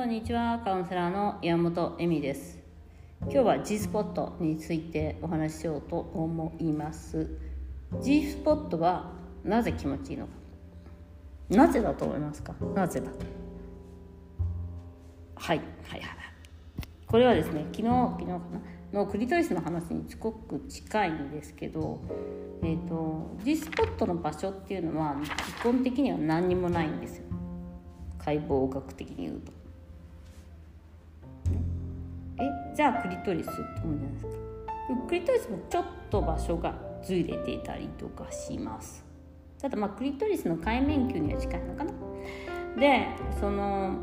こんにちはカウンセラーの山本恵美です。今日は G スポットについてお話ししようと思います。G スポットはなぜ気持ちいいのか。なぜだと思いますか？なぜだ？はいはいはいこれはですね昨日昨日かな？のクリトリスの話にすごく近いんですけど、えーと、G スポットの場所っていうのは基本的には何にもないんですよ。解剖学的に言うと。じゃあクリトリスって思うじゃないですか。クリトリスもちょっと場所がずれてたりとかします。ただまあクリトリスの海面球には近いのかな。でその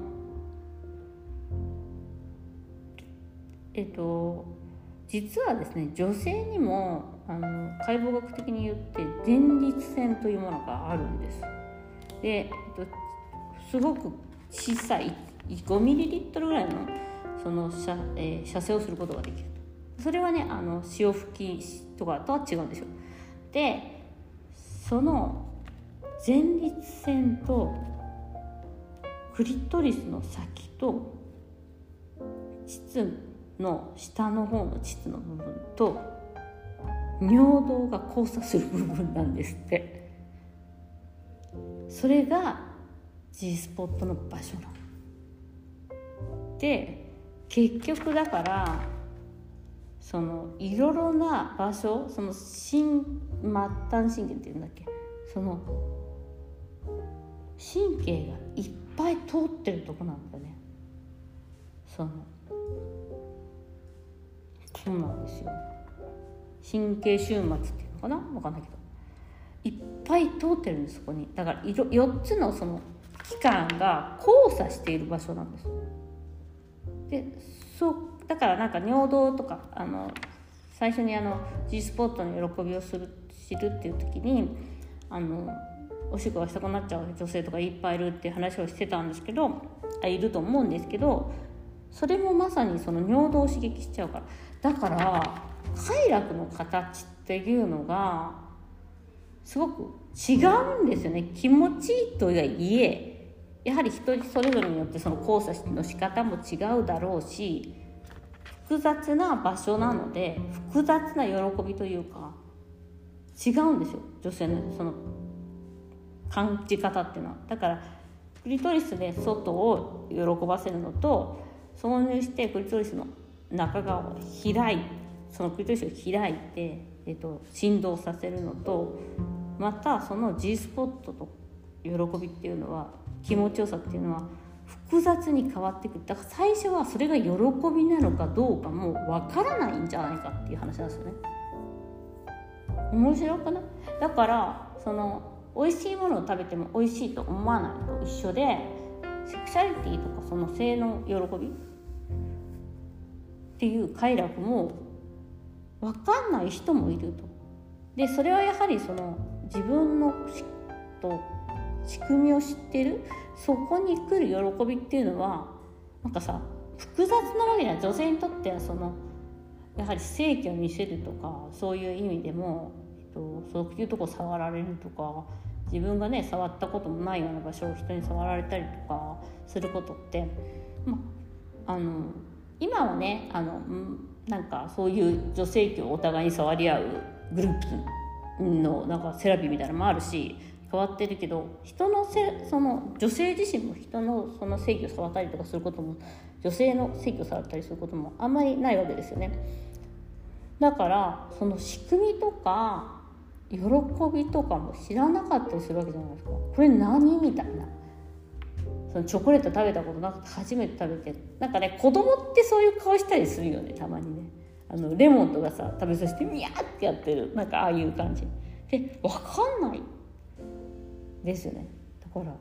えっと実はですね女性にもあの解剖学的に言って前立腺というものがあるんです。で、えっと、すごく小さい 5ml ぐらいのその射,、えー、射精をすることができるそれはねあの潮吹きとかとは違うんですよでその前立腺とクリトリスの先と膣の下の方の膣の部分と尿道が交差する部分なんですって。それが G スポットの場所なの。で結局だからそのいろいろな場所その心末端神経っていうんだっけ？その神経がいっぱい通ってるとこなんだね。そのそうなんですよ。神経終末っていうのかな？分かんないけど。いっぱい通ってるんですそこに。だから4つのその器官が交差している場所なんです。でそうだからなんか尿道とかあの最初にあの G スポットの喜びをする知るっていう時にあのおしっこがしたくなっちゃう女性とかいっぱいいるって話をしてたんですけどあいると思うんですけどそれもまさにその尿道を刺激しちゃうから。だから快楽の形っていうのがすごく違うんですよね。気持ちいいとはいえやはり人それぞれによってその交差の仕方も違うだろうし複雑な場所なので複雑な喜びというか違うんですよ女性のその感じ方っていうのは。だからクリトリスで外を喜ばせるのと挿入してクリトリスの中側を開いそのクリトリスを開いて、えっと、振動させるのとまたその G スポットと喜びっていうのは気持ちよさっていうのは複雑に変わってくる。だから最初はそれが喜びなのかどうかもわからないんじゃないかっていう話なんですよね。面白くない？だからその美味しいものを食べても美味しいと思わないと一緒でセクシャリティとかその性の喜び？っていう快楽も分かんない人もいると。でそれはやはりその自分のと仕組みを知ってる？そこに来る喜びっていうのはなんかさ複雑なわけじゃない女性にとってはそのやはり性器を見せるとかそういう意味でも、えっと、そういうとこ触られるとか自分がね触ったこともないような場所を人に触られたりとかすることって、まあの今はねあのなんかそういう女性器をお互いに触り合うグループのなんかセラピーみたいなのもあるし変わってるけど人のせその女性自身も人のその性器を触ったりとかすることも女性の性器を触ったりすることもあんまりないわけですよね。だからその仕組みとか喜びとかも知らなかったりするわけじゃないですか。これ何みたいな。そのチョコレート食べたことなくて初めて食べて。なんかね子供ってそういう顔したりするよねたまにね。あのレモンとかさ食べさせてミヤってやってる。なんかああいう感じ。で分かんない。ですよねだから。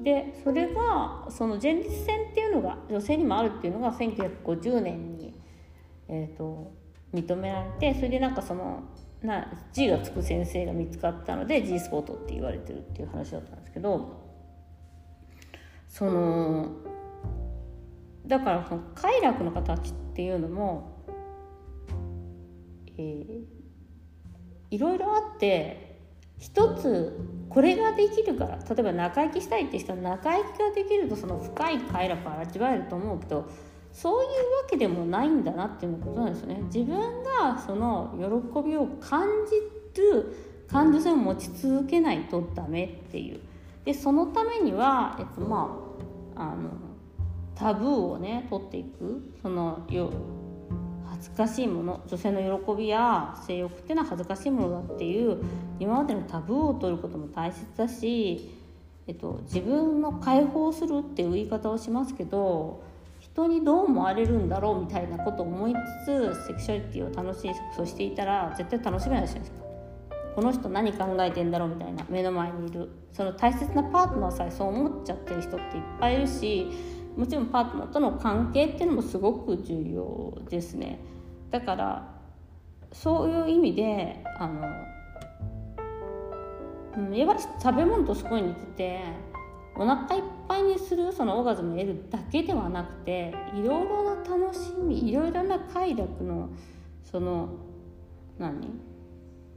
でそれがその前立腺っていうのが女性にもあるっていうのが1950年に、えーと、認められてそれでなんかそのな G がつく先生が見つかったので G スポットって言われてるっていう話だったんですけどそのだからその快楽の形っていうのも、えー、いろいろあって一つこれができるから例えば中行きしたいって人は中行きができるとその深い快楽を味わえると思うけどそういうわけでもないんだなっていうことなんですよね。自分がその喜びを感じる感受性を持ち続けないとダメっていう。でそのためには、えっとまあ、あのタブーをね取っていくそのよ恥ずかしいもの女性の喜びや性欲っていうのは恥ずかしいものだっていう今までのタブーを取ることも大切だし、えっと、自分の解放するっていう言い方をしますけど人にどう思われるんだろうみたいなことを思いつつセクシャリティを楽しいセックスをしていたら絶対楽しめないじゃないですか。この人何考えてんだろうみたいな目の前にいるその大切なパートナーさえそう思っちゃってる人っていっぱいいるしもちろんパートナーとの関係っていうのもすごく重要ですねだからそういう意味であの、うん、やっぱり食べ物とすごい似ててお腹いっぱいにするそのオーガズムを得るだけではなくていろいろな楽しみいろいろな快楽のその何？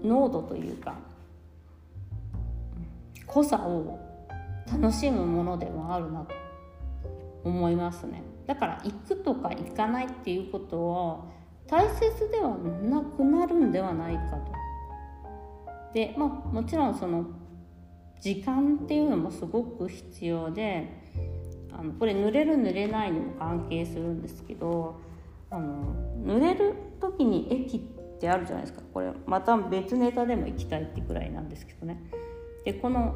濃度というか濃さを楽しむものでもあるなと思いますね。だから行くとか行かないっていうことは大切ではなくなるんではないかと。でまあもちろんその時間っていうのもすごく必要であのこれ濡れる濡れないにも関係するんですけどあの濡れる時に駅ってあるじゃないですか。これまた別ネタでも行きたいってくらいなんですけどね。でこの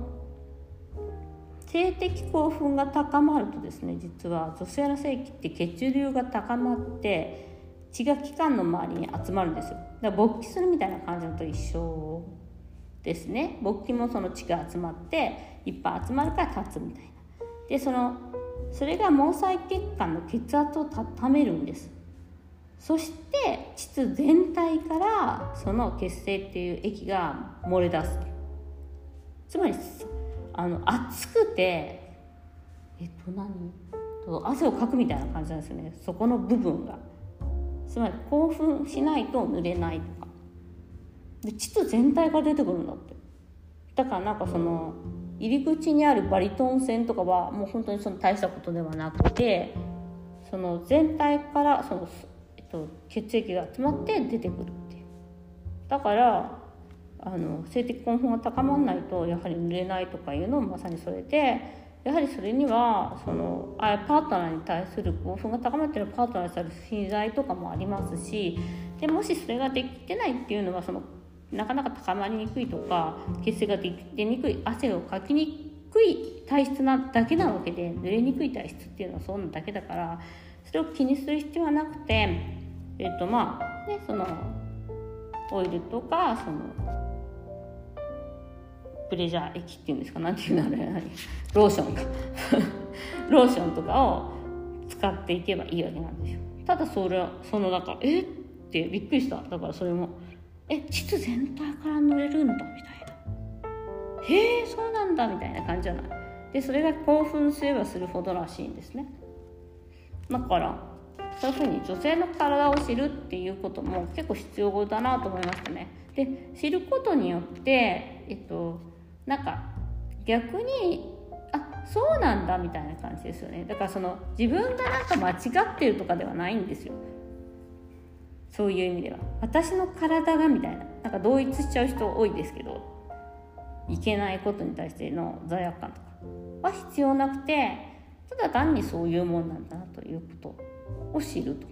性的興奮が高まるとですね実は女性の性器って血流が高まって血が器官の周りに集まるんですよ。だから勃起するみたいな感じのと一緒ですね。勃起もその血が集まっていっぱい集まるから立つみたいな。でそのそれが毛細血管の血圧を高めるんです。そして膣全体からその血清っていう液が漏れ出すつまりあの熱くてえっと何？汗をかくみたいな感じなんですよね。そこの部分が。つまり興奮しないと濡れないとか。で膣全体が出てくるんだって。だからなんかその入り口にあるバリトン線とかはもう本当にその大したことではなくてその全体からそのえっと血液が集まって出てくるっていう。だからあの性的興奮が高まらないとやはり濡れないとかいうのもまさにそれでやはりそれにはそのあパートナーに対する興奮が高まっているパートナーに対する信頼とかもありますしでもしそれができてないっていうのはそのなかなか高まりにくいとか血清が出にくい汗をかきにくい体質なだけなわけで濡れにくい体質っていうのはそうなだけだからそれを気にする必要はなくてえっとまあねそのオイルとかそのプレジャー液っていうんですか？何ていうのあれ？ローションか。ローションとかを使っていけばいいわけなんですよただそれはその中え？ってびっくりした。だからそれもえ？膣全体から塗れるんだみたいなへえそうなんだみたいな感じじゃない？でそれが興奮すればするほどらしいんですね。だからそういうふうに女性の体を知るっていうことも結構必要だなと思いましたね。で知ることによってえっとなんか逆にあそうなんだみたいな感じですよね。だからその自分がなんか間違ってるとかではないんですよ。そういう意味では。私の体がみたいな。なんか同一しちゃう人多いですけどいけないことに対しての罪悪感とかは必要なくてただ単にそういうもんなんだなということを知ると。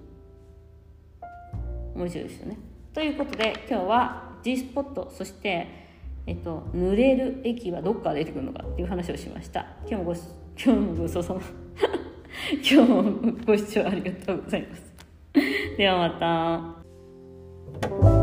面白いですよね。ということで今日は G スポットそして、えっと、濡れる液はどっから出てくるのかっていう話をしました。今日もご今日もごちそうさま 今日もご視聴ありがとうございます。ではまた。